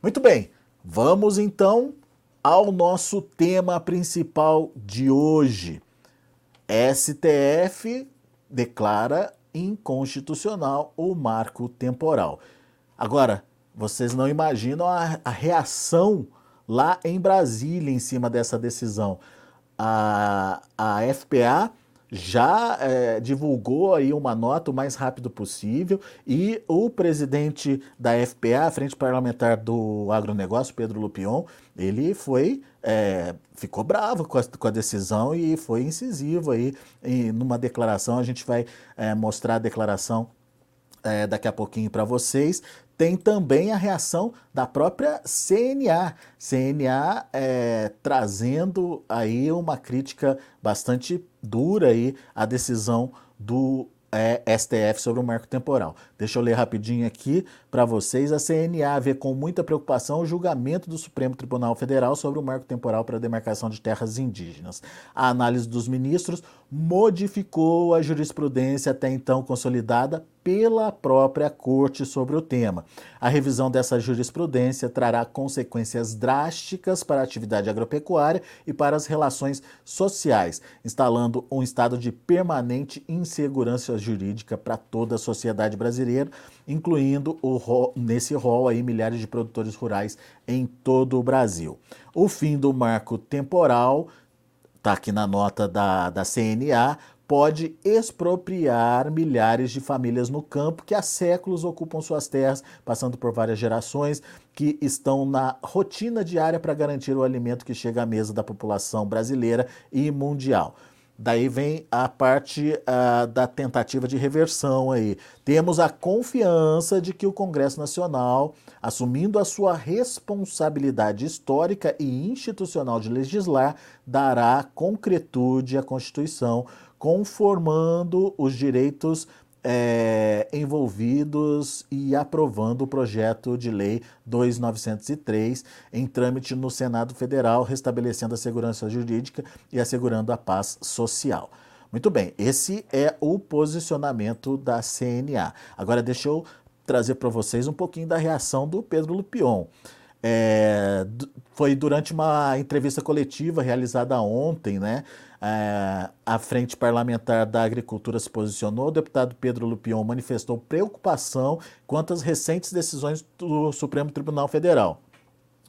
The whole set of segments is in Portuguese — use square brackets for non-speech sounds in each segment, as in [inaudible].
Muito bem, vamos então ao nosso tema principal de hoje. STF declara inconstitucional o marco temporal. Agora, vocês não imaginam a, a reação lá em Brasília em cima dessa decisão. A, a FPA já é, divulgou aí uma nota o mais rápido possível e o presidente da FPA, a Frente Parlamentar do Agronegócio, Pedro Lupion, ele foi, é, ficou bravo com a, com a, decisão e foi incisivo aí em, numa declaração, a gente vai é, mostrar a declaração é, daqui a pouquinho para vocês, tem também a reação da própria CNA. CNA é, trazendo aí uma crítica bastante dura aí à decisão do é, STF sobre o marco temporal. Deixa eu ler rapidinho aqui para vocês. A CNA vê com muita preocupação o julgamento do Supremo Tribunal Federal sobre o marco temporal para a demarcação de terras indígenas. A análise dos ministros modificou a jurisprudência até então consolidada pela própria Corte sobre o tema. A revisão dessa jurisprudência trará consequências drásticas para a atividade agropecuária e para as relações sociais, instalando um estado de permanente insegurança jurídica para toda a sociedade brasileira, incluindo o, nesse rol aí milhares de produtores rurais em todo o Brasil. O fim do marco temporal está aqui na nota da, da CNA, pode expropriar milhares de famílias no campo que há séculos ocupam suas terras, passando por várias gerações, que estão na rotina diária para garantir o alimento que chega à mesa da população brasileira e mundial. Daí vem a parte da tentativa de reversão aí. Temos a confiança de que o Congresso Nacional, assumindo a sua responsabilidade histórica e institucional de legislar, dará concretude à Constituição, conformando os direitos é, envolvidos e aprovando o projeto de lei 2903 em trâmite no Senado Federal, restabelecendo a segurança jurídica e assegurando a paz social. Muito bem, esse é o posicionamento da CNA. Agora deixa eu trazer para vocês um pouquinho da reação do Pedro Lupion. É, foi durante uma entrevista coletiva realizada ontem, né? É, a Frente Parlamentar da Agricultura se posicionou. O deputado Pedro Lupion manifestou preocupação quanto às recentes decisões do Supremo Tribunal Federal,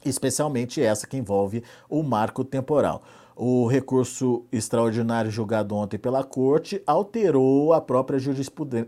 especialmente essa que envolve o marco temporal. O recurso extraordinário julgado ontem pela Corte alterou a própria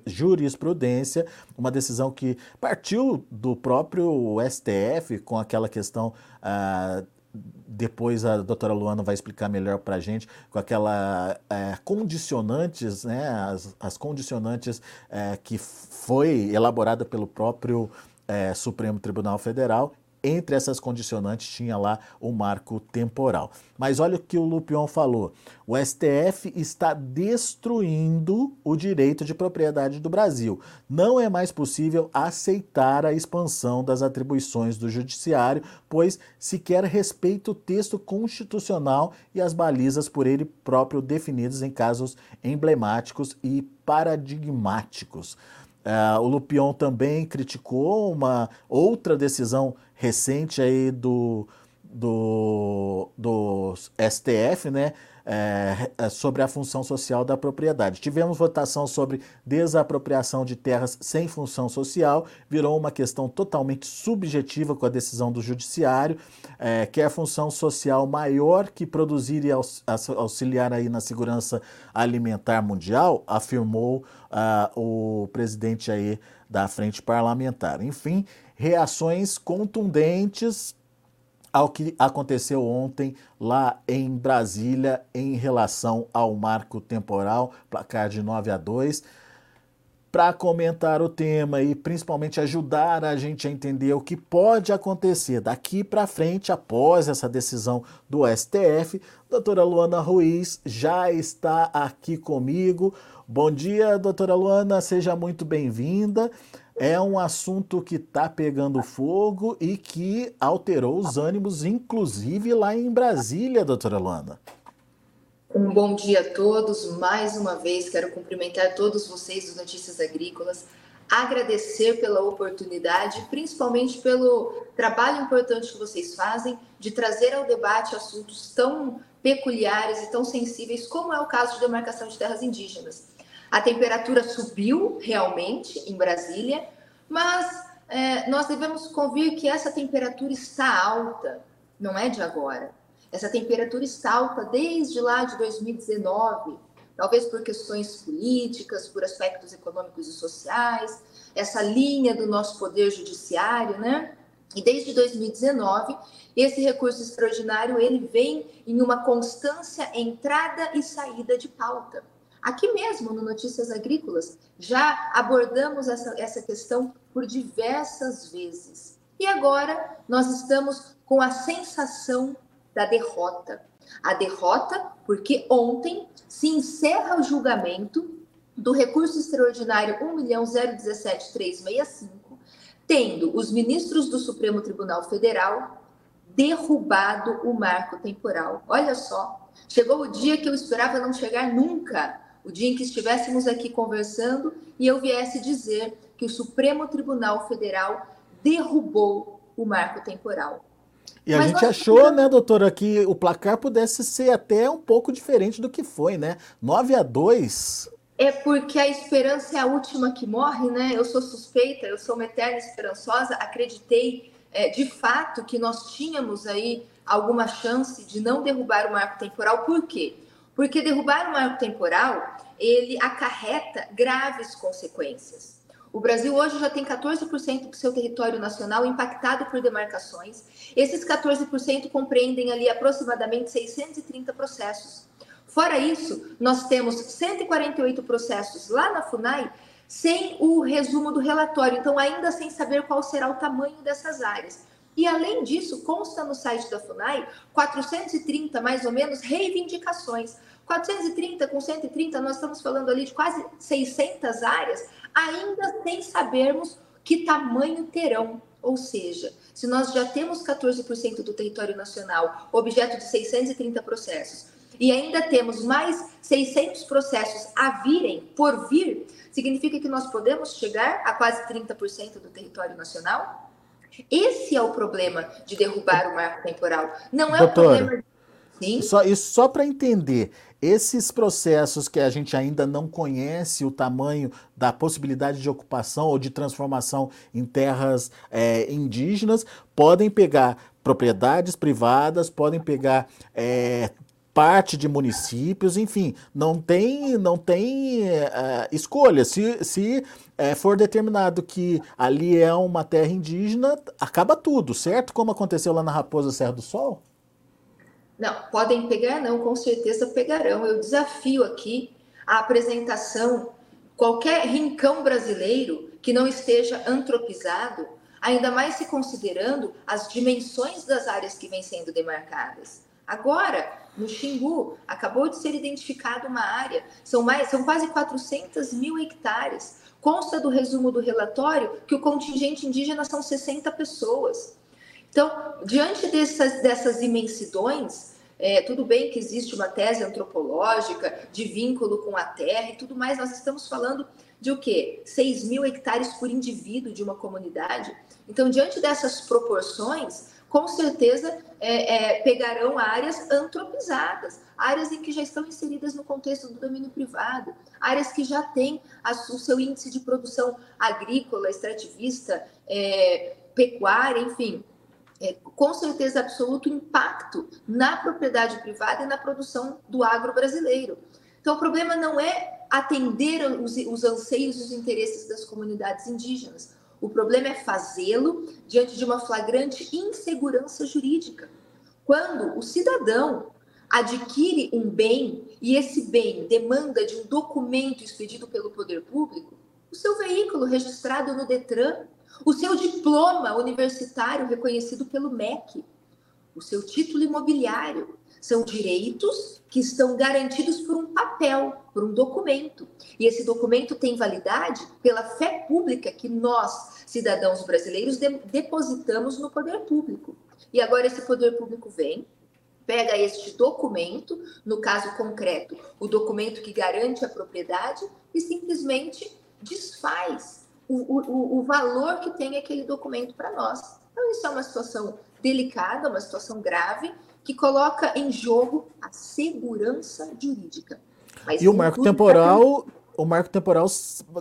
jurisprudência, uma decisão que partiu do próprio STF com aquela questão. Ah, depois a doutora Luana vai explicar melhor para a gente, com aquela é, condicionantes, né, as, as condicionantes é, que foi elaborada pelo próprio é, Supremo Tribunal Federal entre essas condicionantes tinha lá o marco temporal. Mas olha o que o Lupion falou: o STF está destruindo o direito de propriedade do Brasil. Não é mais possível aceitar a expansão das atribuições do Judiciário, pois se quer respeito o texto constitucional e as balizas por ele próprio definidas em casos emblemáticos e paradigmáticos. Uh, o Lupion também criticou uma outra decisão recente aí do, do, do STF, né? É, é, sobre a função social da propriedade. Tivemos votação sobre desapropriação de terras sem função social, virou uma questão totalmente subjetiva com a decisão do judiciário, é, que é a função social maior que produzir e auxiliar aí na segurança alimentar mundial, afirmou uh, o presidente aí da frente parlamentar. Enfim, reações contundentes ao que aconteceu ontem lá em Brasília em relação ao marco temporal, placar de 9 a 2. Para comentar o tema e principalmente ajudar a gente a entender o que pode acontecer daqui para frente após essa decisão do STF, doutora Luana Ruiz já está aqui comigo. Bom dia, doutora Luana, seja muito bem-vinda é um assunto que está pegando fogo e que alterou os ânimos, inclusive lá em Brasília, doutora Luana. Um bom dia a todos. Mais uma vez, quero cumprimentar todos vocês dos Notícias Agrícolas. agradecer pela oportunidade, principalmente pelo trabalho importante que vocês fazem de trazer ao debate assuntos tão peculiares e tão sensíveis, como é o caso de demarcação de terras indígenas. A temperatura subiu realmente em Brasília, mas é, nós devemos convir que essa temperatura está alta, não é de agora. Essa temperatura está alta desde lá de 2019 talvez por questões políticas, por aspectos econômicos e sociais, essa linha do nosso poder judiciário, né? E desde 2019, esse recurso extraordinário ele vem em uma constância entrada e saída de pauta. Aqui mesmo, no Notícias Agrícolas, já abordamos essa, essa questão por diversas vezes. E agora nós estamos com a sensação da derrota. A derrota porque ontem se encerra o julgamento do recurso extraordinário 1.017365, tendo os ministros do Supremo Tribunal Federal derrubado o marco temporal. Olha só, chegou o dia que eu esperava não chegar nunca, o dia em que estivéssemos aqui conversando e eu viesse dizer que o Supremo Tribunal Federal derrubou o marco temporal. E a Mas gente achou, né, doutora, que o placar pudesse ser até um pouco diferente do que foi, né? 9 a 2 É porque a esperança é a última que morre, né? Eu sou suspeita, eu sou uma eterna esperançosa, acreditei é, de fato que nós tínhamos aí alguma chance de não derrubar o marco temporal. Por quê? Porque derrubar o marco temporal, ele acarreta graves consequências. O Brasil hoje já tem 14% do seu território nacional impactado por demarcações. Esses 14% compreendem ali aproximadamente 630 processos. Fora isso, nós temos 148 processos lá na FUNAI sem o resumo do relatório, então ainda sem saber qual será o tamanho dessas áreas. E além disso, consta no site da FUNAI 430 mais ou menos reivindicações. 430 com 130, nós estamos falando ali de quase 600 áreas ainda sem sabermos que tamanho terão. Ou seja, se nós já temos 14% do território nacional objeto de 630 processos e ainda temos mais 600 processos a virem, por vir, significa que nós podemos chegar a quase 30% do território nacional? Esse é o problema de derrubar o marco temporal. Não é o problema. Sim? Só, isso só para entender. Esses processos que a gente ainda não conhece o tamanho da possibilidade de ocupação ou de transformação em terras é, indígenas podem pegar propriedades privadas, podem pegar é, parte de municípios, enfim, não tem, não tem uh, escolha. Se, se for determinado que ali é uma terra indígena, acaba tudo, certo? Como aconteceu lá na Raposa Serra do Sol? Não, podem pegar, não, com certeza pegarão. Eu desafio aqui a apresentação, qualquer rincão brasileiro que não esteja antropizado, ainda mais se considerando as dimensões das áreas que vêm sendo demarcadas. Agora, no Xingu, acabou de ser identificada uma área, são, mais, são quase 400 mil hectares. Consta do resumo do relatório que o contingente indígena são 60 pessoas. Então, diante dessas, dessas imensidões, é, tudo bem que existe uma tese antropológica de vínculo com a terra e tudo mais, nós estamos falando de o quê? 6 mil hectares por indivíduo de uma comunidade. Então, diante dessas proporções, com certeza é, é, pegarão áreas antropizadas, áreas em que já estão inseridas no contexto do domínio privado, áreas que já têm a, o seu índice de produção agrícola, extrativista, é, pecuária, enfim, é, com certeza absoluto impacto na propriedade privada e na produção do agro brasileiro. Então, o problema não é atender os, os anseios e os interesses das comunidades indígenas. O problema é fazê-lo diante de uma flagrante insegurança jurídica. Quando o cidadão adquire um bem e esse bem demanda de um documento expedido pelo poder público, o seu veículo registrado no Detran o seu diploma universitário reconhecido pelo MEC, o seu título imobiliário. São direitos que estão garantidos por um papel, por um documento. E esse documento tem validade pela fé pública que nós, cidadãos brasileiros, de depositamos no poder público. E agora esse poder público vem, pega este documento, no caso concreto, o documento que garante a propriedade, e simplesmente desfaz o, o, o valor que tem aquele documento para nós. Então, isso é uma situação delicada, uma situação grave, que coloca em jogo a segurança jurídica. Mas e o marco temporal, o marco temporal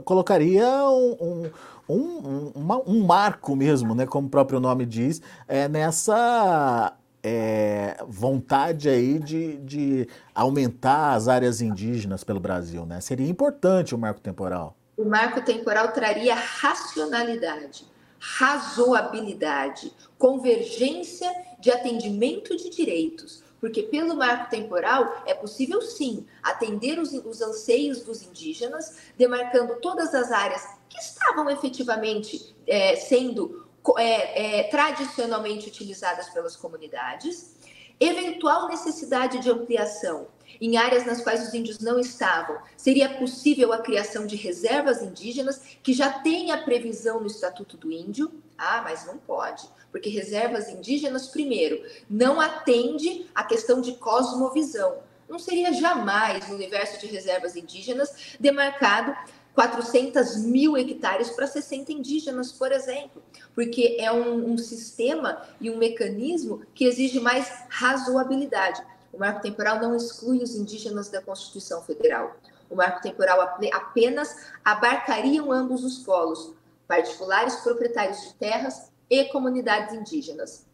colocaria um, um, um, uma, um, marco mesmo, né, como o próprio nome diz, é, nessa é, vontade aí de, de aumentar as áreas indígenas pelo Brasil, né? Seria importante o marco temporal. O marco temporal traria racionalidade, razoabilidade, convergência de atendimento de direitos, porque pelo marco temporal é possível sim atender os, os anseios dos indígenas, demarcando todas as áreas que estavam efetivamente é, sendo é, é, tradicionalmente utilizadas pelas comunidades, eventual necessidade de ampliação em áreas nas quais os índios não estavam, seria possível a criação de reservas indígenas que já tem a previsão no Estatuto do Índio. Ah, mas não pode, porque reservas indígenas, primeiro, não atende à questão de cosmovisão. Não seria jamais no universo de reservas indígenas demarcado 400 mil hectares para 60 indígenas, por exemplo, porque é um, um, sistema e um mecanismo que exige mais razoabilidade. O marco temporal não exclui os indígenas da Constituição Federal. O marco temporal apenas abarcariam ambos os polos, particulares proprietários de terras e comunidades indígenas.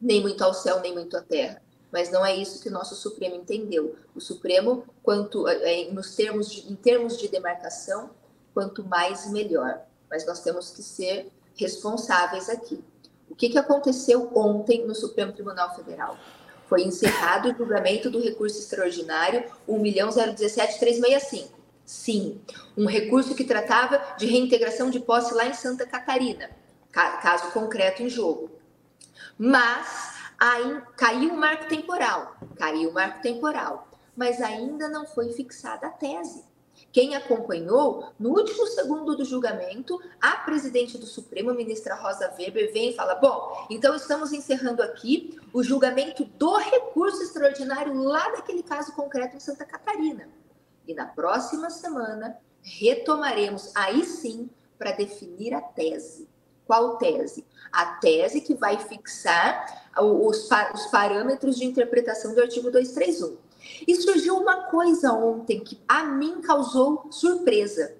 Nem muito ao céu, nem muito à terra. Mas não é isso que o nosso Supremo entendeu. O Supremo, quanto é, nos termos de, em termos de demarcação, quanto mais melhor. Mas nós temos que ser responsáveis aqui. O que, que aconteceu ontem no Supremo Tribunal Federal? Foi encerrado o julgamento do recurso extraordinário 1.017365. Sim, um recurso que tratava de reintegração de posse lá em Santa Catarina, caso concreto em jogo. Mas aí caiu o marco temporal, caiu o marco temporal, mas ainda não foi fixada a tese. Quem acompanhou, no último segundo do julgamento, a presidente do Supremo, ministra Rosa Weber, vem e fala: Bom, então estamos encerrando aqui o julgamento do recurso extraordinário lá daquele caso concreto em Santa Catarina. E na próxima semana retomaremos aí sim para definir a tese. Qual tese? A tese que vai fixar os, os parâmetros de interpretação do artigo 231. E surgiu uma coisa ontem que a mim causou surpresa.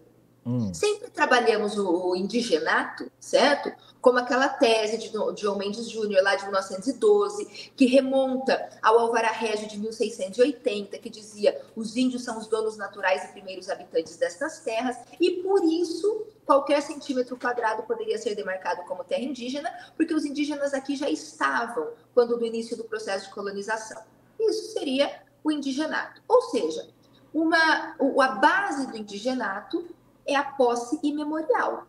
Hum. Sempre trabalhamos o, indigenato, certo? Como aquela tese de João Mendes Júnior, lá de 1912, que remonta ao Alvará Régio de 1680, que dizia os índios são os donos naturais e primeiros habitantes destas terras, e por isso qualquer centímetro quadrado poderia ser demarcado como terra indígena, porque os indígenas aqui já estavam quando do início do processo de colonização. Isso seria o indigenato. Ou seja, uma, a base do indigenato é a posse imemorial.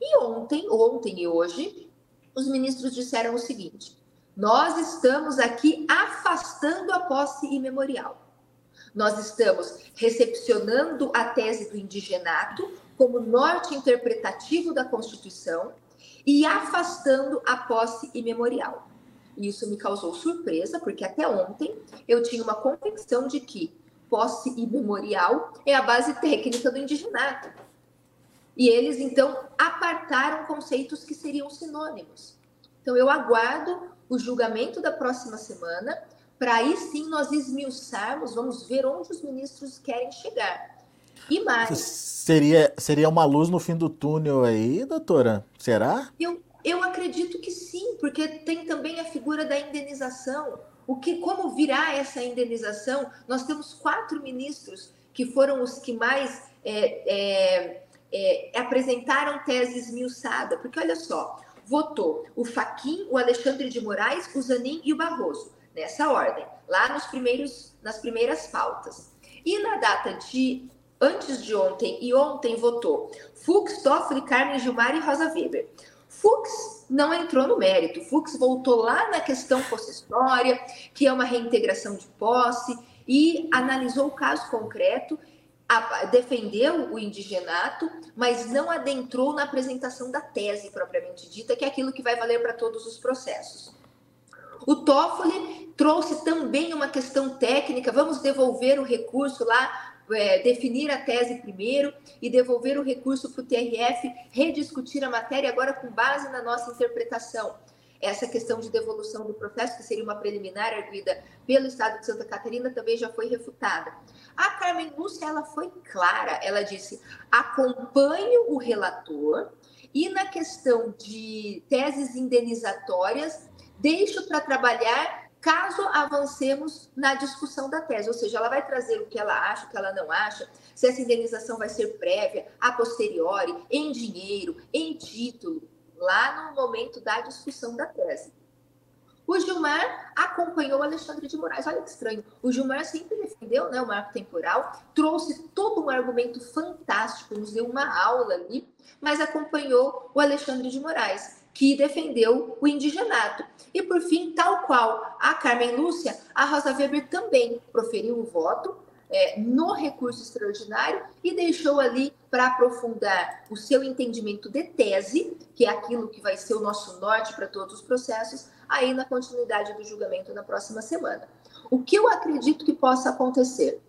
E ontem, ontem e hoje, os ministros disseram o seguinte: nós estamos aqui afastando a posse imemorial. Nós estamos recepcionando a tese do indigenato como norte interpretativo da Constituição e afastando a posse imemorial. E isso me causou surpresa, porque até ontem eu tinha uma convicção de que posse imemorial é a base técnica do indigenato. E eles, então, apartaram conceitos que seriam sinônimos. Então, eu aguardo o julgamento da próxima semana, para aí sim nós esmiuçarmos, vamos ver onde os ministros querem chegar. E mais. Seria, seria uma luz no fim do túnel aí, doutora? Será? Eu, eu acredito que sim, porque tem também a figura da indenização. O que, como virá essa indenização? Nós temos quatro ministros que foram os que mais é, é, é, apresentaram tese esmiuçada, porque olha só, votou o Faquim, o Alexandre de Moraes, o Zanin e o Barroso, nessa ordem, lá nos primeiros, nas primeiras pautas. E na data de antes de ontem e ontem votou Fux, Toffoli, Carmen Gilmar e Rosa Weber. Fux não entrou no mérito. Fux voltou lá na questão possessória, que é uma reintegração de posse, e analisou o caso concreto, defendeu o indigenato, mas não adentrou na apresentação da tese propriamente dita, que é aquilo que vai valer para todos os processos. O Toffoli trouxe também uma questão técnica, vamos devolver o recurso lá é, definir a tese primeiro e devolver o recurso para o TRF rediscutir a matéria agora com base na nossa interpretação. Essa questão de devolução do processo, que seria uma preliminar arguida pelo Estado de Santa Catarina, também já foi refutada. A Carmen Lúcia, ela foi clara, ela disse, acompanho o relator e na questão de teses indenizatórias, deixo para trabalhar caso avancemos na discussão da tese, ou seja, ela vai trazer o que ela acha, o que ela não acha, se essa indenização vai ser prévia, a posteriori, em dinheiro, em título, lá no momento da discussão da tese. O Gilmar acompanhou o Alexandre de Moraes. Olha que estranho. O Gilmar sempre defendeu né, o marco temporal, trouxe todo um argumento fantástico, nos deu uma aula ali, mas acompanhou o Alexandre de Moraes que defendeu o indigenato. E, por fim, tal qual a Carmen Lúcia, a Rosa Weber também proferiu o voto é, no recurso extraordinário e deixou ali para aprofundar o seu entendimento de tese, que é aquilo que vai ser o nosso norte para todos os processos, aí na continuidade do julgamento na próxima semana. O que eu acredito que possa acontecer?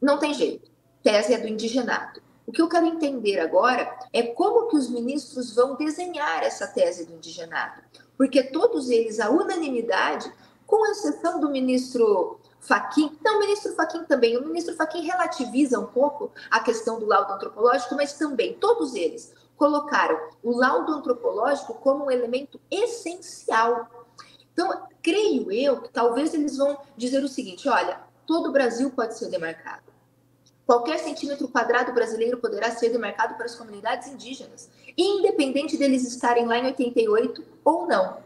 Não tem jeito. Tese é do indigenato. O que eu quero entender agora é como que os ministros vão desenhar essa tese do indigenato, porque todos eles, a unanimidade, com exceção do ministro Faquim, não, o ministro Faquim também, o ministro Faquim relativiza um pouco a questão do laudo antropológico, mas também todos eles colocaram o laudo antropológico como um elemento essencial. Então, creio eu que talvez eles vão dizer o seguinte: olha, todo o Brasil pode ser demarcado. Qualquer centímetro quadrado brasileiro poderá ser demarcado para as comunidades indígenas, independente deles estarem lá em 88 ou não.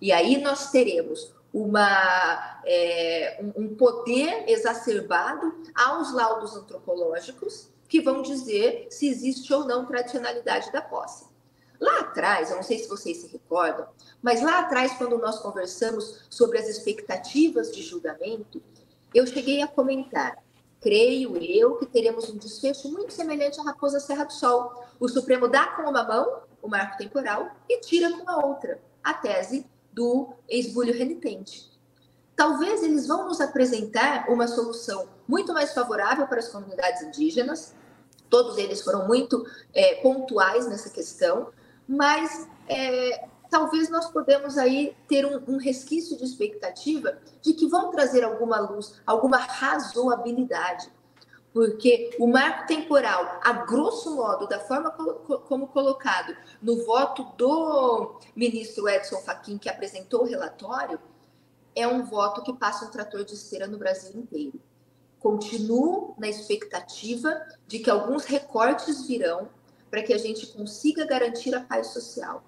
E aí nós teremos uma, é, um poder exacerbado aos laudos antropológicos que vão dizer se existe ou não tradicionalidade da posse. Lá atrás, eu não sei se vocês se recordam, mas lá atrás, quando nós conversamos sobre as expectativas de julgamento, eu cheguei a comentar creio eu que teremos um desfecho muito semelhante à Raposa Serra do Sol. O Supremo dá com uma mão o marco temporal e tira com a outra a tese do esbulho renitente. Talvez eles vão nos apresentar uma solução muito mais favorável para as comunidades indígenas. Todos eles foram muito é, pontuais nessa questão, mas é, talvez nós podemos aí ter um, um, resquício de expectativa de que vão trazer alguma luz, alguma razoabilidade. Porque o marco temporal, a grosso modo, da forma como colocado no voto do ministro Edson Fachin, que apresentou o relatório, é um voto que passa um trator de esteira no Brasil inteiro. Continuo na expectativa de que alguns recortes virão para que a gente consiga garantir a paz social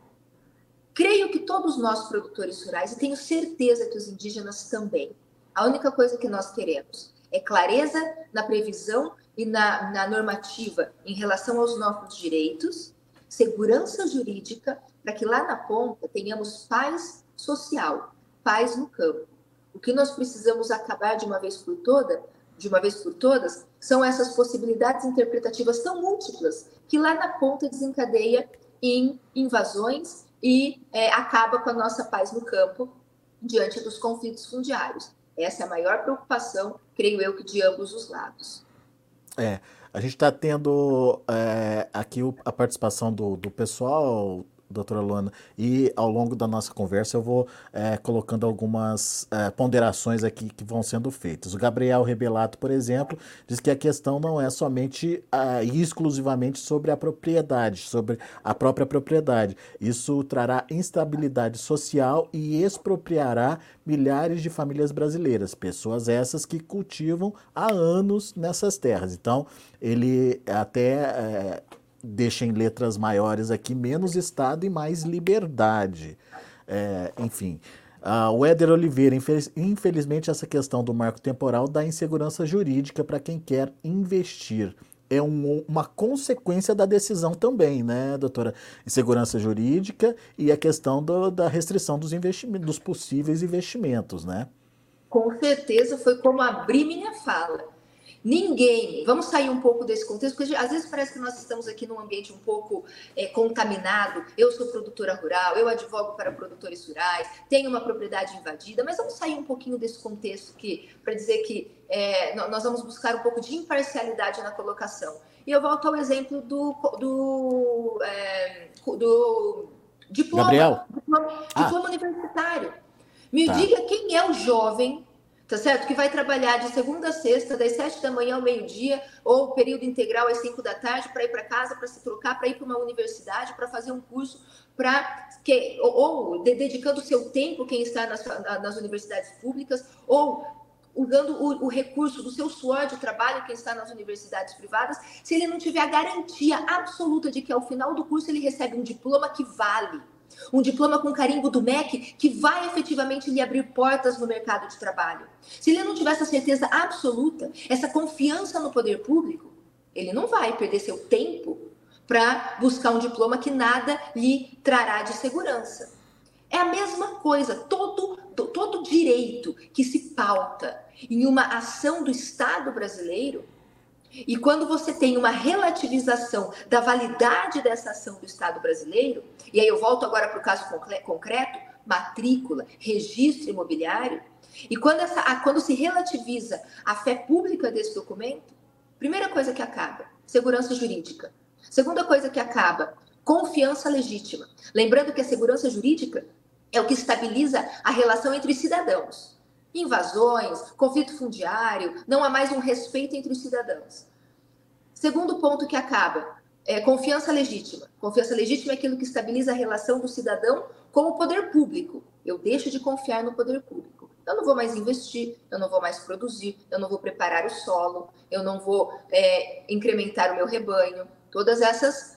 Creio que todos nós, produtores rurais, e tenho certeza que os indígenas também, a única coisa que nós queremos é clareza na previsão e na, na normativa em relação aos nossos direitos, segurança jurídica, para que lá na ponta tenhamos paz social, paz no campo. O que nós precisamos acabar de uma vez por toda, de uma vez por todas, são essas possibilidades interpretativas tão múltiplas que lá na ponta desencadeia em invasões e é, acaba com a nossa paz no campo diante dos conflitos fundiários. Essa é a maior preocupação, creio eu, que de ambos os lados. É, a gente está tendo é, aqui a participação do, do pessoal doutora Luana, e ao longo da nossa conversa eu vou é, colocando algumas é, ponderações aqui que vão sendo feitas. O Gabriel Rebelato, por exemplo, diz que a questão não é somente é, exclusivamente sobre a propriedade, sobre a própria propriedade. Isso trará instabilidade social e expropriará milhares de famílias brasileiras, pessoas essas que cultivam há anos nessas terras. Então, ele até é, deixa em letras maiores aqui menos Estado e mais liberdade. É, enfim. Uh, o Éder Oliveira, infeliz, infelizmente, essa questão do marco temporal dá insegurança jurídica para quem quer investir. É um, uma consequência da decisão também, né, doutora? Insegurança jurídica e a questão do, da restrição dos, investimentos, dos possíveis investimentos, né? Com certeza foi como abrir minha fala Ninguém. Vamos sair um pouco desse contexto, porque às vezes parece que nós estamos aqui num ambiente um pouco é, contaminado. Eu sou produtora rural, eu advogo para produtores rurais, tenho uma propriedade invadida, mas vamos sair um pouquinho desse contexto que para dizer que é, nós vamos buscar um pouco de imparcialidade na colocação. E eu volto ao exemplo do, do, é, do diploma, Gabriel? diploma, diploma ah. universitário. Me tá. diga quem é o jovem tá certo? Que vai trabalhar de segunda a sexta, das sete da manhã ao meio-dia, ou período integral às cinco da tarde, para ir para casa, para se trocar, para ir para uma universidade, para fazer um curso, para que ou, ou de, dedicando o seu tempo, quem está nas, nas universidades públicas, ou usando o, o, recurso do seu suor de trabalho, quem está nas universidades privadas, se ele não tiver a garantia absoluta de que ao final do curso ele recebe um diploma que vale um diploma com carimbo do MEC que vai efetivamente lhe abrir portas no mercado de trabalho. Se ele não tiver essa certeza absoluta, essa confiança no poder público, ele não vai perder seu tempo para buscar um diploma que nada lhe trará de segurança. É a mesma coisa, todo, todo direito que se pauta em uma ação do Estado brasileiro e quando você tem uma relativização da validade dessa ação do Estado brasileiro, e aí eu volto agora para o caso concreto, matrícula, registro imobiliário, e quando, essa, quando se relativiza a fé pública desse documento, primeira coisa que acaba, segurança jurídica. Segunda coisa que acaba, confiança legítima. Lembrando que a segurança jurídica é o que estabiliza a relação entre os cidadãos invasões, conflito fundiário, não há mais um respeito entre os cidadãos. Segundo ponto que acaba, é confiança legítima. Confiança legítima é aquilo que estabiliza a relação do cidadão com o poder público. Eu deixo de confiar no poder público. Eu não vou mais investir, eu não vou mais produzir, eu não vou preparar o solo, eu não vou é, incrementar o meu rebanho. Todas essas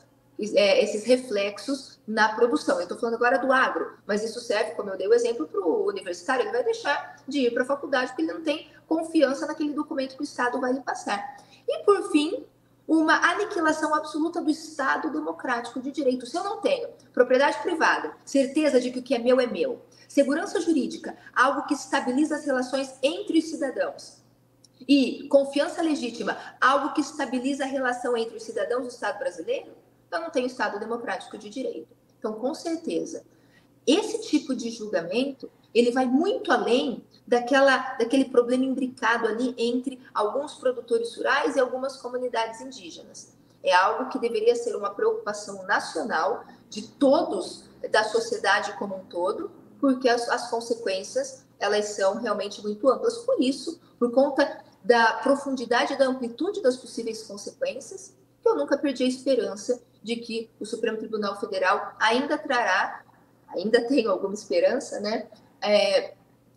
é, esses reflexos na produção. Eu estou falando agora do agro, mas isso serve, como eu dei o exemplo, para o universitário, ele vai deixar de ir para a faculdade porque ele não tem confiança naquele documento que o Estado vai lhe passar. E, por fim, uma aniquilação absoluta do Estado democrático de direito. Se eu não tenho propriedade privada, certeza de que o que é meu é meu, segurança jurídica, algo que estabiliza as relações entre os cidadãos, e confiança legítima, algo que estabiliza a relação entre os cidadãos do Estado brasileiro, eu não tenho Estado democrático de direito. Então, com certeza, esse tipo de julgamento ele vai muito além daquela, daquele problema imbricado ali entre alguns produtores rurais e algumas comunidades indígenas. É algo que deveria ser uma preocupação nacional de todos da sociedade como um todo, porque as, as consequências elas são realmente muito amplas. Por isso, por conta da profundidade e da amplitude das possíveis consequências, eu nunca perdi a esperança de que o Supremo Tribunal Federal ainda trará, ainda tenho alguma esperança, né? É,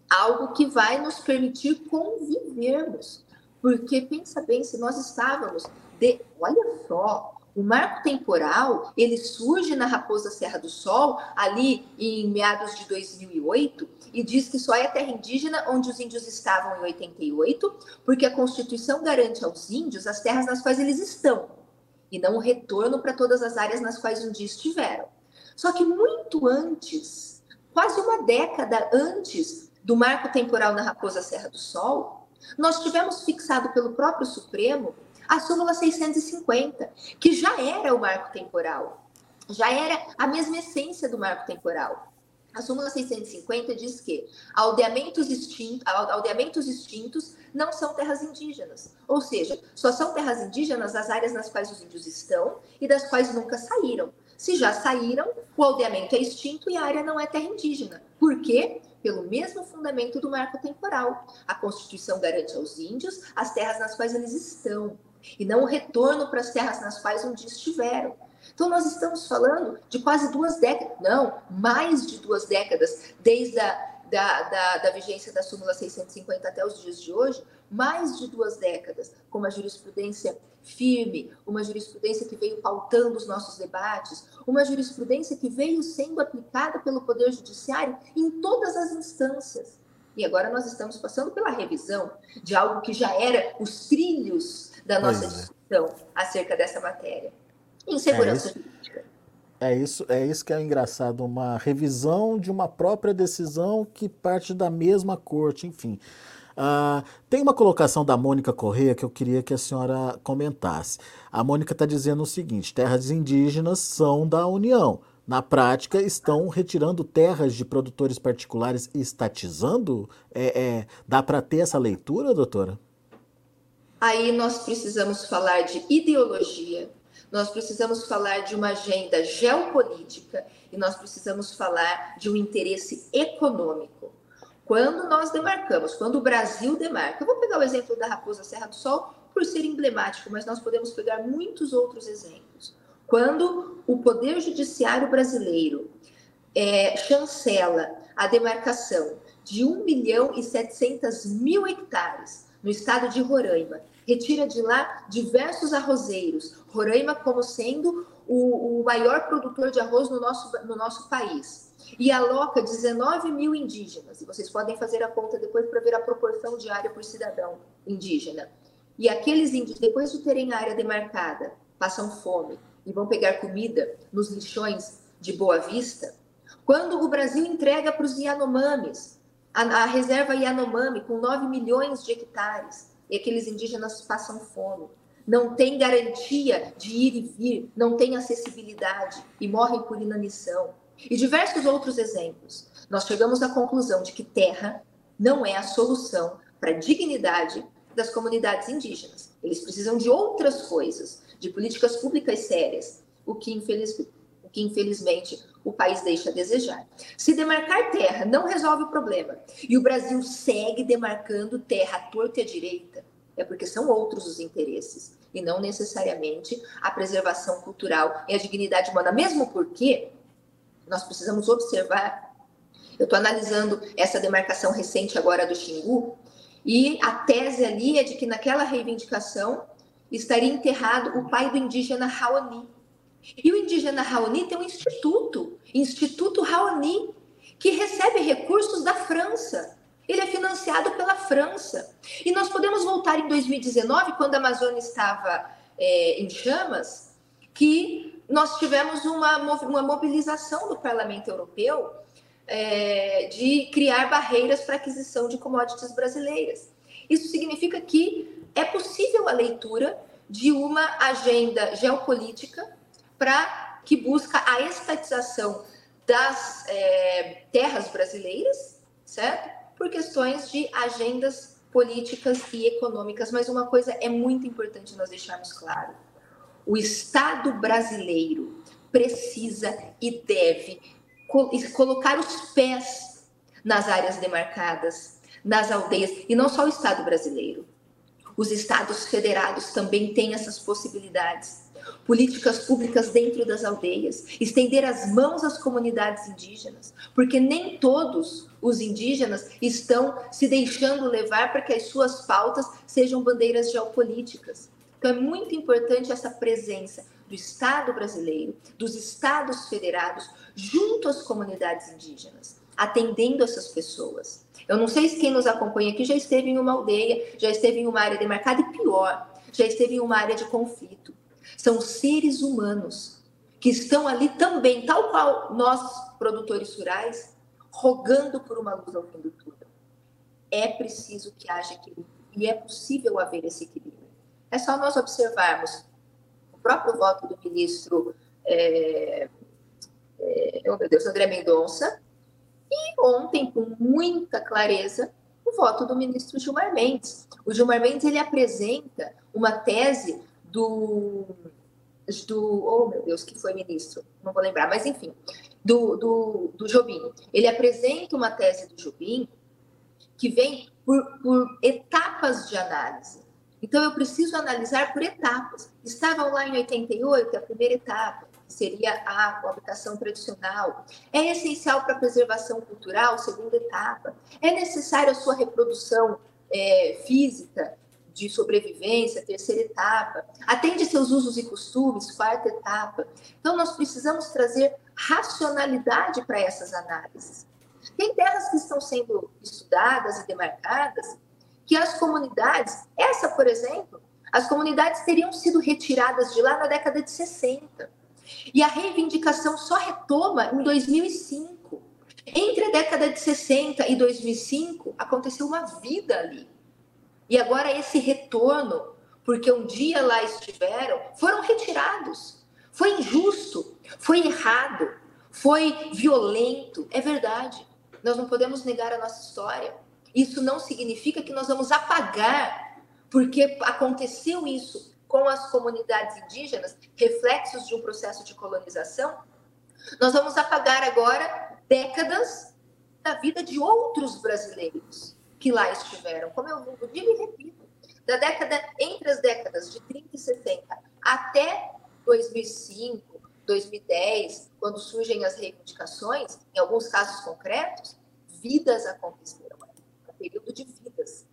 algo que vai nos permitir convivermos. Porque pensa bem, se nós estávamos de, olha só, o marco temporal, ele surge na Raposa Serra do Sol, ali em meados de 2008, e diz que só é terra indígena onde os índios estavam em 88, porque a Constituição garante aos índios as terras nas quais eles estão e não o retorno para todas as áreas nas quais um dia estiveram. Só que muito antes, quase uma década antes do marco temporal na Raposa Serra do Sol, nós tivemos fixado pelo próprio Supremo a súmula 650, que já era o marco temporal, já era a mesma essência do marco temporal. A súmula 650 diz que aldeamentos extintos, aldeamentos extintos não são terras indígenas. Ou seja, só são terras indígenas as áreas nas quais os índios estão e das quais nunca saíram. Se já saíram, o aldeamento é extinto e a área não é terra indígena. Por quê? Pelo mesmo fundamento do marco temporal. A Constituição garante aos índios as terras nas quais eles estão e não o retorno para as terras nas quais um dia estiveram. Então, nós estamos falando de quase duas décadas, não, mais de duas décadas, desde a da, da, da, vigência da súmula 650 até os dias de hoje, mais de duas décadas, com uma jurisprudência firme, uma jurisprudência que veio pautando os nossos debates, uma jurisprudência que veio sendo aplicada pelo Poder Judiciário em todas as instâncias. E agora nós estamos passando pela revisão de algo que já era os trilhos da nossa é. discussão acerca dessa matéria. Insegurança é jurídica. É isso, é isso que é engraçado, uma revisão de uma própria decisão que parte da mesma corte, enfim. Uh, tem uma colocação da Mônica Correia que eu queria que a senhora comentasse. A Mônica está dizendo o seguinte: terras indígenas são da União. Na prática, estão retirando terras de produtores particulares e estatizando? É, é dá para ter essa leitura, doutora? Aí nós precisamos falar de ideologia, nós precisamos falar de uma agenda geopolítica e nós precisamos falar de um interesse econômico. Quando nós demarcamos, quando o Brasil demarca, eu vou pegar o exemplo da Raposa Serra do Sol por ser emblemático, mas nós podemos pegar muitos outros exemplos. Quando o Poder Judiciário brasileiro é, chancela a demarcação de 1 milhão e 700 mil hectares no estado de Roraima, retira de lá diversos arrozeiros, Roraima como sendo o, o maior produtor de arroz no nosso, no nosso país, e aloca 19 mil indígenas, e vocês podem fazer a conta depois para ver a proporção de área por cidadão indígena. E aqueles índios, depois de terem a área demarcada, passam fome e vão pegar comida nos lixões de Boa Vista, quando o Brasil entrega para os Yanomamis a, a reserva Yanomami com 9 milhões de hectares, e aqueles indígenas passam fome, não tem garantia de ir e vir, não tem acessibilidade e morrem por inanição. E diversos outros exemplos. Nós chegamos à conclusão de que terra não é a solução para a dignidade das comunidades indígenas. Eles precisam de outras coisas, de políticas públicas sérias, o que, infeliz, o que infelizmente o país deixa a desejar. Se demarcar terra não resolve o problema e o Brasil segue demarcando terra à torta e à direita, é porque são outros os interesses e não necessariamente a preservação cultural e a dignidade humana, mesmo porque nós precisamos observar. Eu estou analisando essa demarcação recente agora do Xingu e a tese ali é de que naquela reivindicação estaria enterrado o pai do indígena Raoni, e o indígena Raoni tem um instituto, Instituto Raoni, que recebe recursos da França. Ele é financiado pela França. E nós podemos voltar em 2019, quando a Amazônia estava é, em chamas, que nós tivemos uma, uma mobilização do Parlamento Europeu é, de criar barreiras para aquisição de commodities brasileiras. Isso significa que é possível a leitura de uma agenda geopolítica para que busca a estatização das é, terras brasileiras, certo? Por questões de agendas políticas e econômicas. Mas uma coisa é muito importante nós deixarmos claro: o Estado brasileiro precisa e deve colocar os pés nas áreas demarcadas, nas aldeias, e não só o Estado brasileiro. Os estados federados também têm essas possibilidades políticas públicas dentro das aldeias, estender as mãos às comunidades indígenas, porque nem todos os indígenas estão se deixando levar para que as suas pautas sejam bandeiras geopolíticas. Então é muito importante essa presença do Estado brasileiro, dos estados federados, junto às comunidades indígenas, atendendo essas pessoas. Eu não sei se quem nos acompanha aqui já esteve em uma aldeia, já esteve em uma área demarcada e pior, já esteve em uma área de conflito. São seres humanos que estão ali também, tal qual nós, produtores rurais, rogando por uma luz ao fim do túnel. É preciso que haja equilíbrio e é possível haver esse equilíbrio. É só nós observarmos o próprio voto do ministro, é, é, oh meu Deus, André Mendonça, e ontem, com muita clareza, o voto do ministro Gilmar Mendes. O Gilmar Mendes ele apresenta uma tese do, do oh meu Deus, que foi ministro, não vou lembrar, mas enfim, do, do, do Jobim. Ele apresenta uma tese do Jobim que vem por, por etapas de análise. Então, eu preciso analisar por etapas. Estavam lá em 88, a primeira etapa, que seria a habitação tradicional. É essencial para a preservação cultural, segunda etapa. É necessária a sua reprodução é, física, de sobrevivência, terceira etapa, atende seus usos e costumes, quarta etapa. Então, nós precisamos trazer racionalidade para essas análises. Tem terras que estão sendo estudadas e demarcadas que as comunidades, essa, por exemplo, as comunidades teriam sido retiradas de lá na década de 60. E a reivindicação só retoma em 2005. Entre a década de 60 e 2005, aconteceu uma vida ali. E agora esse retorno, porque um dia lá estiveram, foram retirados. Foi injusto, foi errado, foi violento, é verdade. Nós não podemos negar a nossa história. Isso não significa que nós vamos apagar, porque aconteceu isso com as comunidades indígenas, reflexos de um processo de colonização. Nós vamos apagar agora décadas da vida de outros brasileiros que lá estiveram. Como eu digo e repito, da década entre as décadas de 30 e 60 até 2005, 2010, quando surgem as reivindicações, em alguns casos concretos, vidas aconteceram, um período de vidas.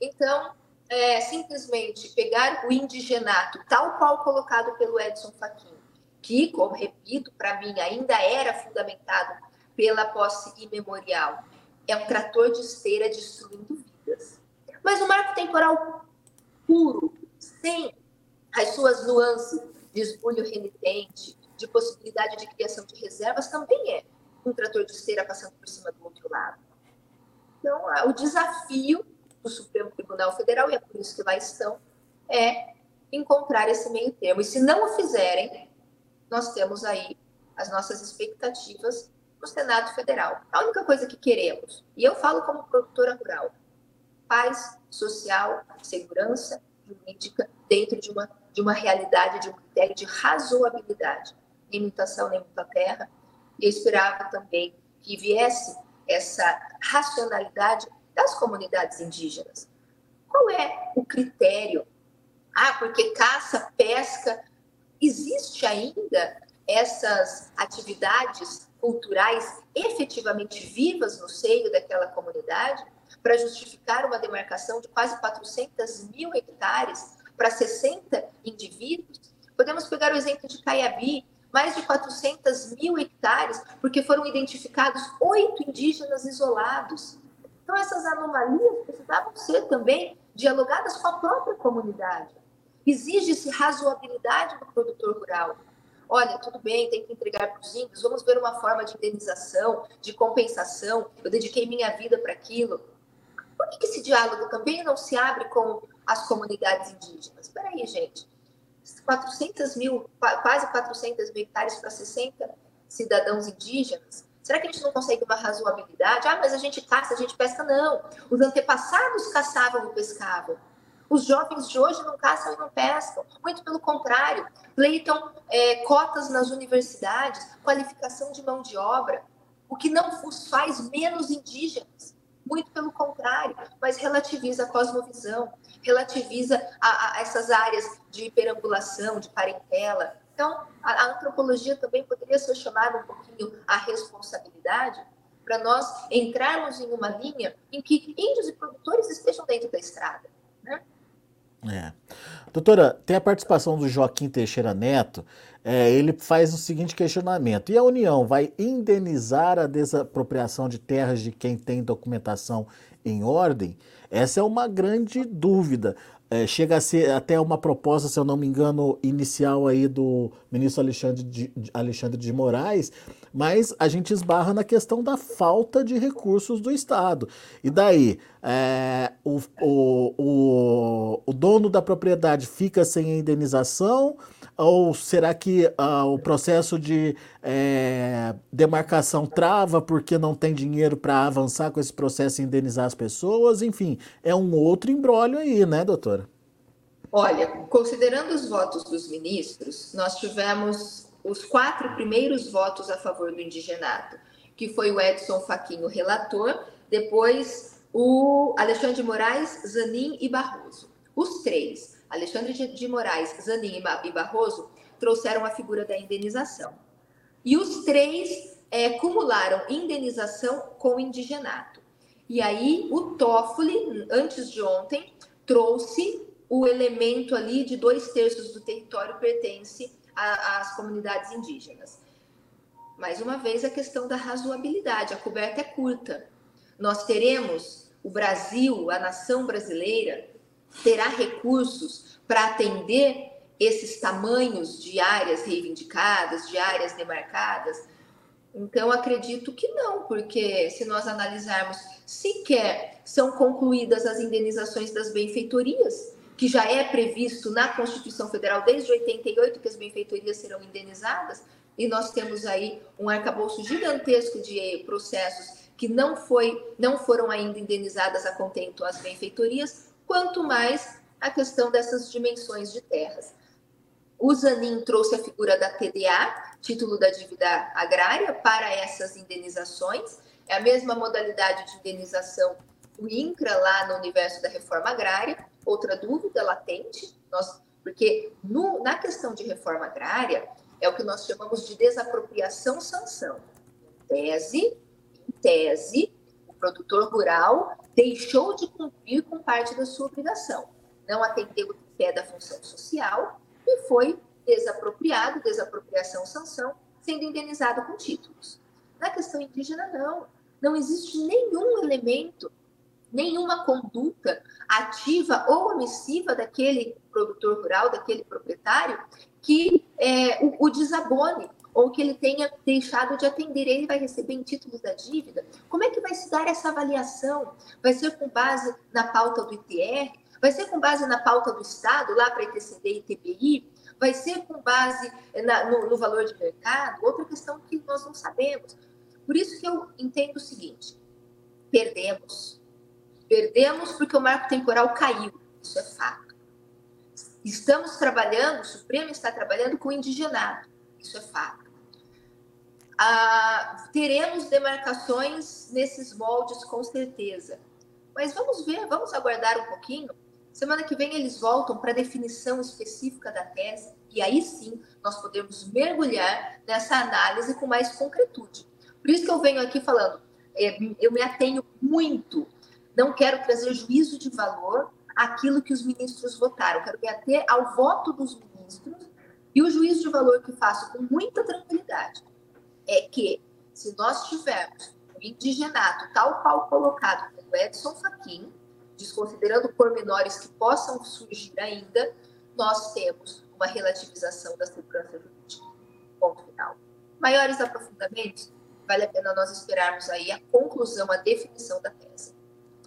Então, é, simplesmente pegar o indigenato, tal qual colocado pelo Edson Fachin, que, como repito, para mim ainda era fundamentado pela posse imemorial, é um trator de esteira destruindo vidas. Mas o marco temporal puro, sem as suas nuances de esbulho renitente, de possibilidade de criação de reservas, também é um trator de esteira passando por cima do outro lado. Então, o desafio do Supremo Tribunal Federal, e é por isso que lá estão, é encontrar esse meio termo. E se não o fizerem, nós temos aí as nossas expectativas no Senado Federal. A única coisa que queremos, e eu falo como produtora rural, paz social, segurança jurídica dentro de uma, de uma realidade, de um critério de razoabilidade. Nem mutação, nem muita terra, e eu esperava também que viesse essa racionalidade das comunidades indígenas. Qual é o critério? Ah, porque caça, pesca, existe ainda essas atividades culturais efetivamente vivas no seio daquela comunidade para justificar uma demarcação de quase 400 mil hectares para 60 indivíduos? Podemos pegar o exemplo de Caiabi, mais de 400 mil hectares, porque foram identificados oito indígenas isolados. Então, essas anomalias precisavam ser também dialogadas com a própria comunidade. Exige-se razoabilidade do produtor rural. Olha, tudo bem, tem que entregar para os índios, vamos ver uma forma de indenização, de compensação. Eu dediquei minha vida para aquilo. Por que esse diálogo também não se abre com as comunidades indígenas? Espera aí, gente. 400 mil, quase 400 mil hectares para 60 cidadãos indígenas? Será que a gente não consegue uma razoabilidade? Ah, mas a gente caça, a gente pesca. Não. Os antepassados caçavam e pescavam. Os jovens de hoje não caçam e não pescam. Muito pelo contrário, pleitam é, cotas nas universidades, qualificação de mão de obra, o que não os faz menos indígenas. Muito pelo contrário, mas relativiza a cosmovisão, relativiza a, a essas áreas de perambulação, de parentela. Então, a, a antropologia também poderia ser chamada um pouquinho a responsabilidade para nós entrarmos em uma linha em que índios e produtores estejam dentro da estrada. Né? É. Doutora, tem a participação do Joaquim Teixeira Neto. É, ele faz o seguinte questionamento: e a União vai indenizar a desapropriação de terras de quem tem documentação em ordem? Essa é uma grande dúvida. É, chega a ser até uma proposta, se eu não me engano, inicial aí do ministro Alexandre de, Alexandre de Moraes, mas a gente esbarra na questão da falta de recursos do Estado. E daí, é, o, o, o, o dono da propriedade fica sem a indenização? Ou será que ah, o processo de é, demarcação trava porque não tem dinheiro para avançar com esse processo e indenizar as pessoas? Enfim, é um outro embrólio aí, né, doutora? Olha, considerando os votos dos ministros, nós tivemos os quatro primeiros votos a favor do indigenato, que foi o Edson Faquinho, relator, depois o Alexandre de Moraes, Zanin e Barroso. Os três Alexandre de Moraes, Zanin e Barroso trouxeram a figura da indenização. E os três é, indenização com indigenato. E aí o Toffoli, antes de ontem, trouxe o elemento ali de dois terços do território pertence às comunidades indígenas. Mais uma vez, a questão da razoabilidade, a coberta é curta. Nós teremos o Brasil, a nação brasileira, terá recursos para atender esses tamanhos de áreas reivindicadas, de áreas demarcadas? Então, acredito que não, porque se nós analisarmos, sequer são concluídas as indenizações das benfeitorias, que já é previsto na Constituição Federal desde 88 que as benfeitorias serão indenizadas, e nós temos aí um arcabouço gigantesco de processos que não, foi, não foram ainda indenizadas a contento as benfeitorias, quanto mais a questão dessas dimensões de terras. O Zanin trouxe a figura da TDA, título da dívida agrária, para essas indenizações. É a mesma modalidade de indenização do INCRA lá no universo da reforma agrária. Outra dúvida latente, nós, porque no, na questão de reforma agrária, é o que nós chamamos de desapropriação-sanção. Tese, em tese, o produtor rural deixou de cumprir com parte da sua obrigação, não atendeu o pé da função social e foi desapropriado, desapropriação-sanção, sendo indenizado com títulos. Na questão indígena, não. Não existe nenhum elemento, nenhuma conduta ativa ou omissiva daquele produtor rural, daquele proprietário, que é, o, o desabone ou que ele tenha deixado de atender, ele vai receber em títulos da dívida. Como é que vai se dar essa avaliação? Vai ser com base na pauta do ITR? Vai ser com base na pauta do Estado, lá para ITCD e ITBI? Vai ser com base na, no, no valor de mercado? Outra questão que nós não sabemos. Por isso que eu entendo o seguinte: perdemos. Perdemos porque o marco temporal caiu. Isso é fato. Estamos trabalhando, o Supremo está trabalhando com indigenado. Isso é fato. Ah, teremos demarcações nesses moldes, com certeza. Mas vamos ver, vamos aguardar um pouquinho. Semana que vem eles voltam para a definição específica da tese, e aí sim nós podemos mergulhar nessa análise com mais concretude. Por isso que eu venho aqui falando, é, eu me atenho muito, não quero trazer juízo de valor àquilo que os ministros votaram, quero me ater ao voto dos ministros e o juízo de valor que faço com muita tranquilidade é que, se nós tivermos o indigenato tal qual colocado pelo Edson Fachin, desconsiderando pormenores que possam surgir ainda, nós temos uma relativização da segurança jurídica. Ponto final. Maiores aprofundamentos, vale a pena nós esperarmos aí a conclusão, a definição da tese.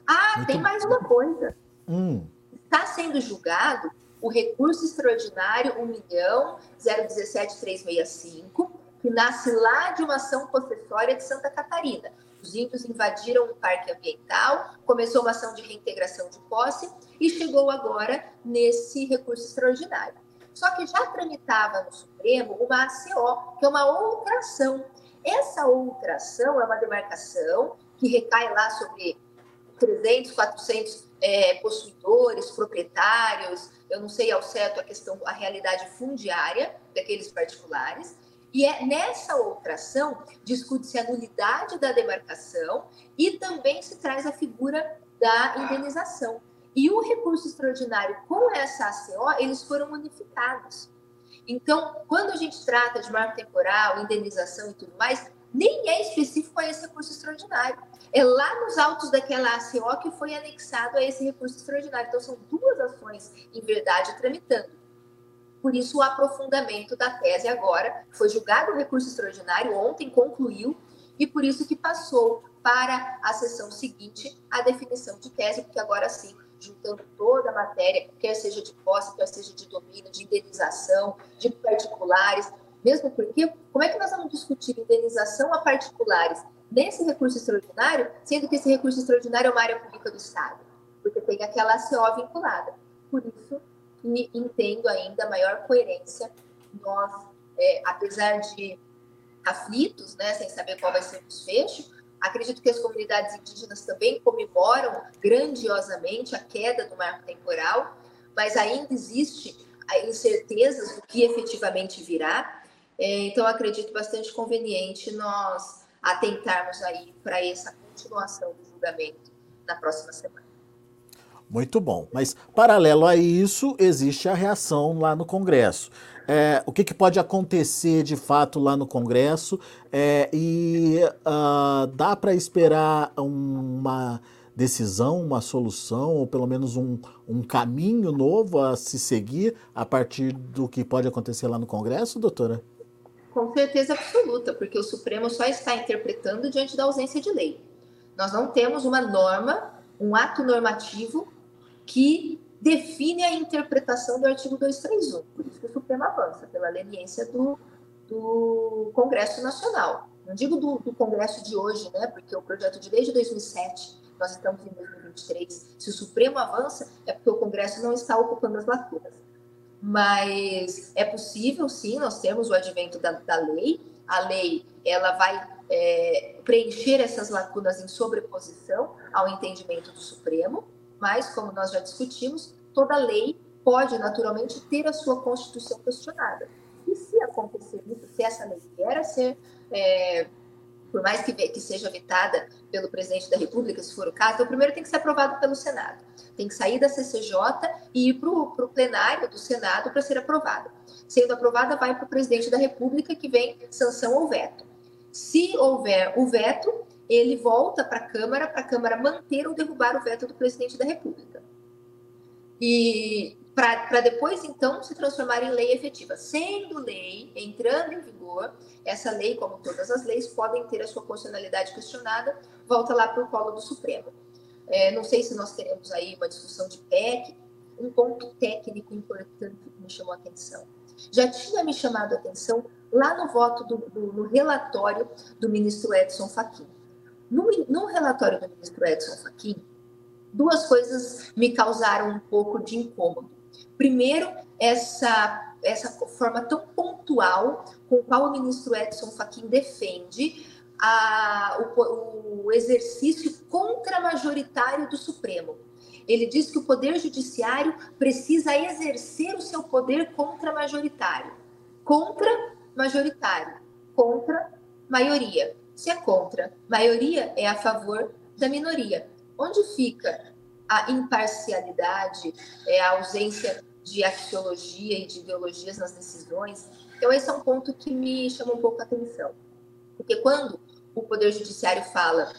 Ah, Muito tem mais uma coisa. Hum. Está sendo julgado o recurso extraordinário 1.01.017.365, que nasce lá de uma ação possessória de Santa Catarina. Os índios invadiram um parque ambiental, começou uma ação de reintegração de posse e chegou agora nesse recurso extraordinário. Só que já tramitava no Supremo uma ACO, que é uma outra ação. Essa outra ação é uma demarcação que recai lá sobre 300, 400 é, possuidores, proprietários, eu não sei ao certo a questão, a realidade fundiária daqueles particulares, e é nessa outra ação discute-se a nulidade da demarcação e também se traz a figura da indenização. E o recurso extraordinário com essa ACO, eles foram unificados. Então, quando a gente trata de marco temporal, indenização e tudo mais, nem é específico a esse recurso extraordinário. É lá nos autos daquela ACO que foi anexado a esse recurso extraordinário. Então, são duas ações, em verdade, tramitando. Por isso, o aprofundamento da tese agora foi julgado o recurso extraordinário, ontem concluiu, e por isso que passou para a sessão seguinte a definição de tese, porque agora sim, juntando toda a matéria, quer seja de posse, quer seja de domínio, de indenização, de particulares, mesmo porque, como é que nós vamos discutir indenização a particulares nesse recurso extraordinário, sendo que esse recurso extraordinário é uma área pública do Estado? Porque tem aquela CO vinculada. Por isso, entendo ainda maior coerência. Nós, é, apesar de aflitos, né, sem saber qual vai ser o desfecho, acredito que as comunidades indígenas também comemoram grandiosamente a queda do marco temporal, mas ainda existe incertezas do que efetivamente virá. É, então, acredito bastante conveniente nós atentarmos aí para essa continuação do julgamento na próxima semana. Muito bom. Mas, paralelo a isso, existe a reação lá no Congresso. É, o que, que, pode acontecer de fato lá no Congresso? É, e uh, dá para esperar uma decisão, uma solução, ou pelo menos um, um caminho novo a se seguir a partir do que pode acontecer lá no Congresso, doutora? Com certeza absoluta, porque o Supremo só está interpretando diante da ausência de lei. Nós não temos uma norma, um ato normativo que define a interpretação do artigo 231. Por isso que o Supremo avança, pela leniência do, do Congresso Nacional. Não digo do, do, Congresso de hoje, né? Porque o projeto de lei de 2007, nós estamos em 2023. Se o Supremo avança, é porque o Congresso não está ocupando as lacunas. Mas é possível, sim, nós temos o advento da, da lei. A lei ela vai é, preencher essas lacunas em sobreposição ao entendimento do Supremo, mas, como nós já discutimos, toda lei pode naturalmente ter a sua Constituição questionada. E se acontecer isso, se essa lei vier a ser, é, por mais que, que seja vetada pelo presidente da República, se for o caso, então primeiro tem que ser aprovado pelo Senado. Tem que sair da CCJ e ir para o plenário do Senado para ser aprovada. Sendo aprovada, vai para o presidente da República, que vem sanção ou veto. Se houver o veto, ele volta para a Câmara, para a Câmara manter ou derrubar o veto do presidente da República. E para depois, então, se transformar em lei efetiva. Sendo lei, entrando em vigor, essa lei, como todas as leis, podem ter a sua constitucionalidade questionada, volta lá para o colo do Supremo. É, não sei se nós teremos aí uma discussão de PEC, um ponto técnico importante que me chamou a atenção. Já tinha me chamado a atenção lá no voto do, do no relatório do ministro Edson Fachin. No, no relatório do ministro Edson Fachin, duas coisas me causaram um pouco de incômodo. Primeiro, essa, essa forma tão pontual com qual o ministro Edson Fachin defende a, o, o exercício contramajoritário do Supremo. Ele diz que o Poder Judiciário precisa exercer o seu poder contra-majoritário. Contra-majoritário. Contra maioria. Se é contra maioria, é a favor da minoria. Onde fica a imparcialidade, é a ausência de axiologia e de ideologias nas decisões? Então, esse é um ponto que me chama um pouco a atenção. Porque quando o Poder Judiciário fala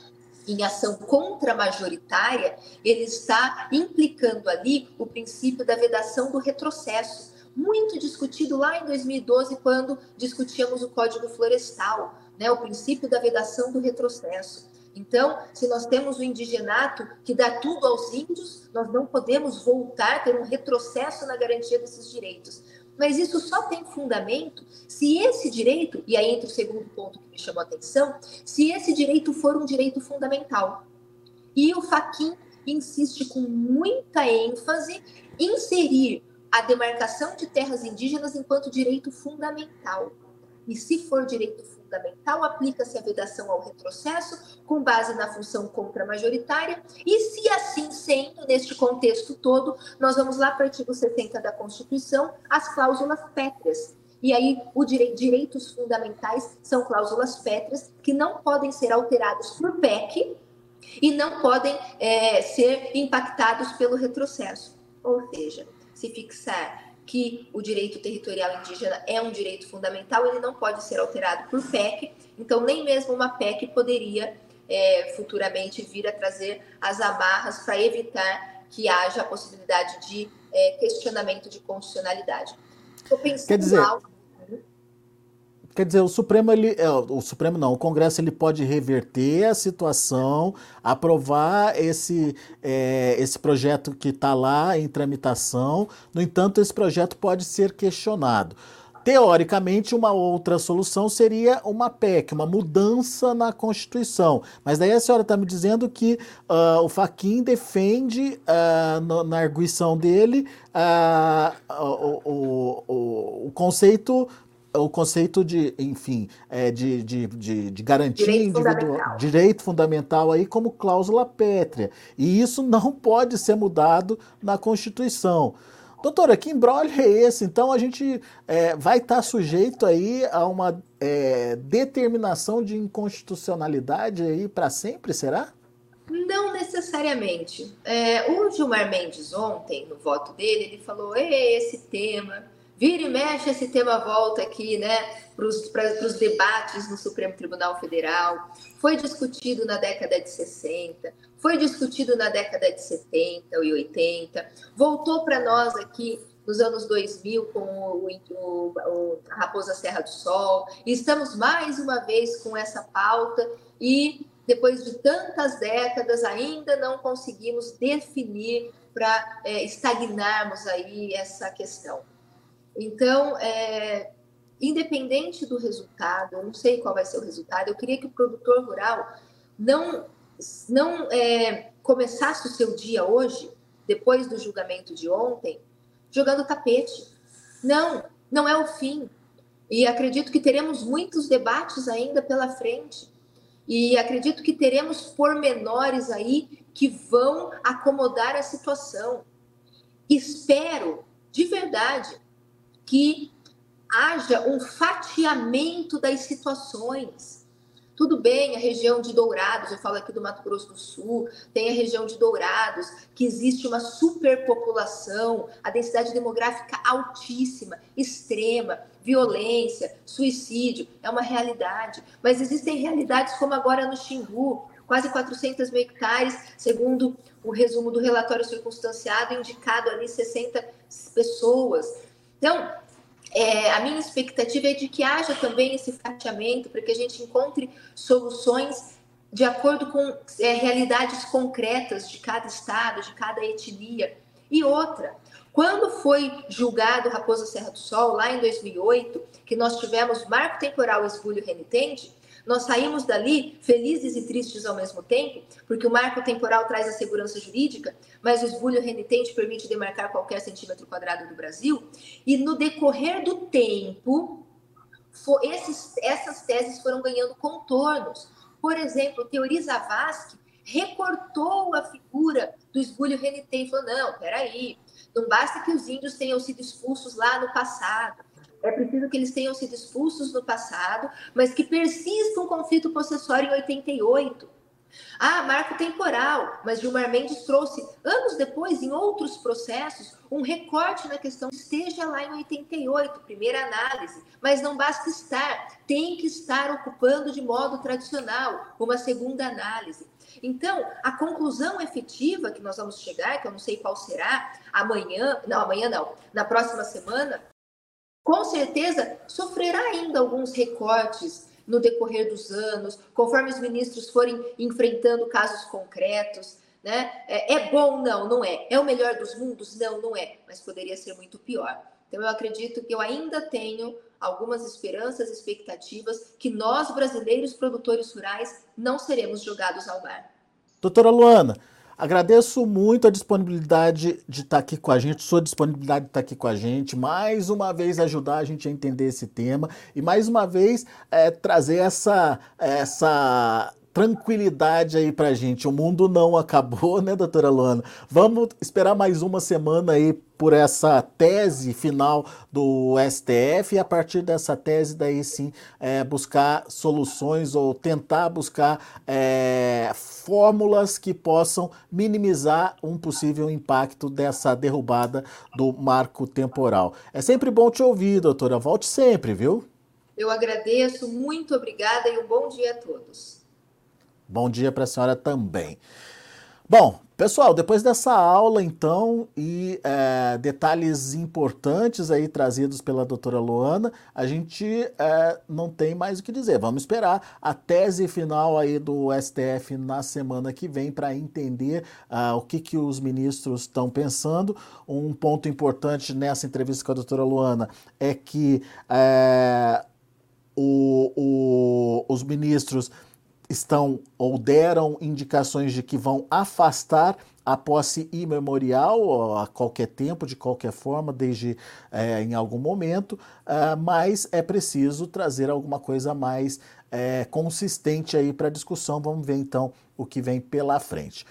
em ação contra-majoritária, ele está implicando ali o princípio da vedação do retrocesso, muito discutido lá em 2012, quando discutíamos o Código Florestal, né, o princípio da vedação do retrocesso. Então, se nós temos o indigenato que dá tudo aos índios, nós não podemos voltar, ter um retrocesso na garantia desses direitos. Mas isso só tem fundamento se esse direito, e aí entra o segundo ponto que me chamou a atenção, se esse direito for um direito fundamental. E o Faquin insiste com muita ênfase em inserir a demarcação de terras indígenas enquanto direito fundamental. E se for direito fundamental, aplica-se a vedação ao retrocesso com base na função contra-majoritária. E se assim sendo, neste contexto todo, nós vamos lá para o artigo 70 da Constituição, as cláusulas pétreas. E aí, os direitos fundamentais são cláusulas pétreas que não podem ser alterados por PEC e não podem é, ser impactados pelo retrocesso. Ou seja, se fixar que o direito territorial indígena é um direito fundamental, ele não pode ser alterado por PEC, então nem mesmo uma PEC poderia é, futuramente vir a trazer as amarras para evitar que haja a possibilidade de é, questionamento de constitucionalidade. Estou pensando Quer dizer, algo Quer dizer, o Supremo, ele, é, o Supremo não, o Congresso ele pode reverter a situação, aprovar esse, é, esse projeto que está lá em tramitação. No entanto, esse projeto pode ser questionado. Teoricamente, uma outra solução seria uma PEC, uma mudança na Constituição. Mas daí a senhora está me dizendo que uh, o Faquin defende, uh, no, na arguição dele, uh, o, o, o, o conceito o conceito de, enfim, é, de, de, de, de garantia direito individual, fundamental. direito fundamental aí como cláusula pétrea. E isso não pode ser mudado na Constituição. Doutora, que embrolho é esse? Então a gente é, vai estar tá sujeito aí a uma é, determinação de inconstitucionalidade aí para sempre, será? Não necessariamente. É, o Gilmar Mendes ontem, no voto dele, ele falou: esse tema Vira e mexe esse tema volta aqui, né, para os debates no Supremo Tribunal Federal. Foi discutido na década de 60, foi discutido na década de 70 e 80, voltou para nós aqui nos anos 2000 com o, o, o, Raposa Serra do Sol. E estamos mais uma vez com essa pauta e depois de tantas décadas ainda não conseguimos definir para é, estagnarmos aí essa questão. Então, é, independente do resultado, eu não sei qual vai ser o resultado, eu queria que o produtor rural não, não é, começasse o seu dia hoje, depois do julgamento de ontem, jogando tapete. Não, não é o fim. E acredito que teremos muitos debates ainda pela frente. E acredito que teremos pormenores aí que vão acomodar a situação. Espero, de verdade, que haja um fatiamento das situações tudo bem, a região de Dourados, eu falo aqui do Mato Grosso do Sul, tem a região de Dourados, que existe uma superpopulação, a densidade demográfica altíssima, extrema, violência, suicídio, é uma realidade. Mas existem realidades como agora no Xingu, quase 400 mil hectares, segundo o resumo do relatório circunstanciado, indicado ali 60 pessoas. Então, é, a minha expectativa é de que haja também esse fatiamento para que a gente encontre soluções de acordo com é, realidades concretas de cada estado, de cada etnia. E outra, quando foi julgado Raposa Serra do Sol, lá em 2008, que nós tivemos marco temporal esbulho renitente, nós saímos dali felizes e tristes ao mesmo tempo, porque o marco temporal traz a segurança jurídica, mas o esbulho renitente permite demarcar qualquer centímetro quadrado do Brasil. E no decorrer do tempo, esses, essas teses foram ganhando contornos. Por exemplo, Teori Zavascki recortou a figura do esbulho renitente falou: não, peraí, não basta que os índios tenham sido expulsos lá no passado é preciso que eles tenham sido expulsos no passado, mas que persista um conflito possessório em 88. Ah, marco temporal, mas Gilmar Mendes trouxe, anos depois, em outros processos, um recorte na questão. Esteja lá em 88, primeira análise, mas não basta estar, tem que estar ocupando de modo tradicional uma segunda análise. Então, a conclusão efetiva que nós vamos chegar, que eu não sei qual será, amanhã, não, amanhã não, na próxima semana, com certeza sofrerá ainda alguns recortes no decorrer dos anos, conforme os ministros forem enfrentando casos concretos. Né? É, é bom? Não, não é. É o melhor dos mundos? Não, não é. Mas poderia ser muito pior. Então, eu acredito que eu ainda tenho algumas esperanças, expectativas que nós, brasileiros produtores rurais, não seremos jogados ao mar. Doutora Luana, Agradeço muito a disponibilidade de estar aqui com a gente, sua disponibilidade de estar aqui com a gente, mais uma vez ajudar a gente a entender esse tema e mais uma vez é, trazer essa, essa tranquilidade aí pra gente. O mundo não acabou, [laughs] né, doutora Luana? Vamos esperar mais uma semana aí por essa tese final do STF e a partir dessa tese daí sim é, buscar soluções ou tentar buscar é, fórmulas que possam minimizar um possível impacto dessa derrubada do marco temporal. É sempre bom te ouvir, doutora. Volte sempre, viu? Eu agradeço, muito obrigada e um bom dia a todos. Bom dia para a senhora também. Bom, pessoal, depois dessa aula, então, e é, detalhes importantes aí trazidos pela doutora Luana, a gente é, não tem mais o que dizer. Vamos esperar a tese final aí do STF na semana que vem para entender uh, o que, que os ministros estão pensando. Um ponto importante nessa entrevista com a doutora Luana é que é, o, o, os ministros estão ou deram indicações de que vão afastar a posse imemorial a qualquer tempo, de qualquer forma, desde é, em algum momento, uh, mas é preciso trazer alguma coisa mais é, consistente aí para a discussão. Vamos ver então o que vem pela frente.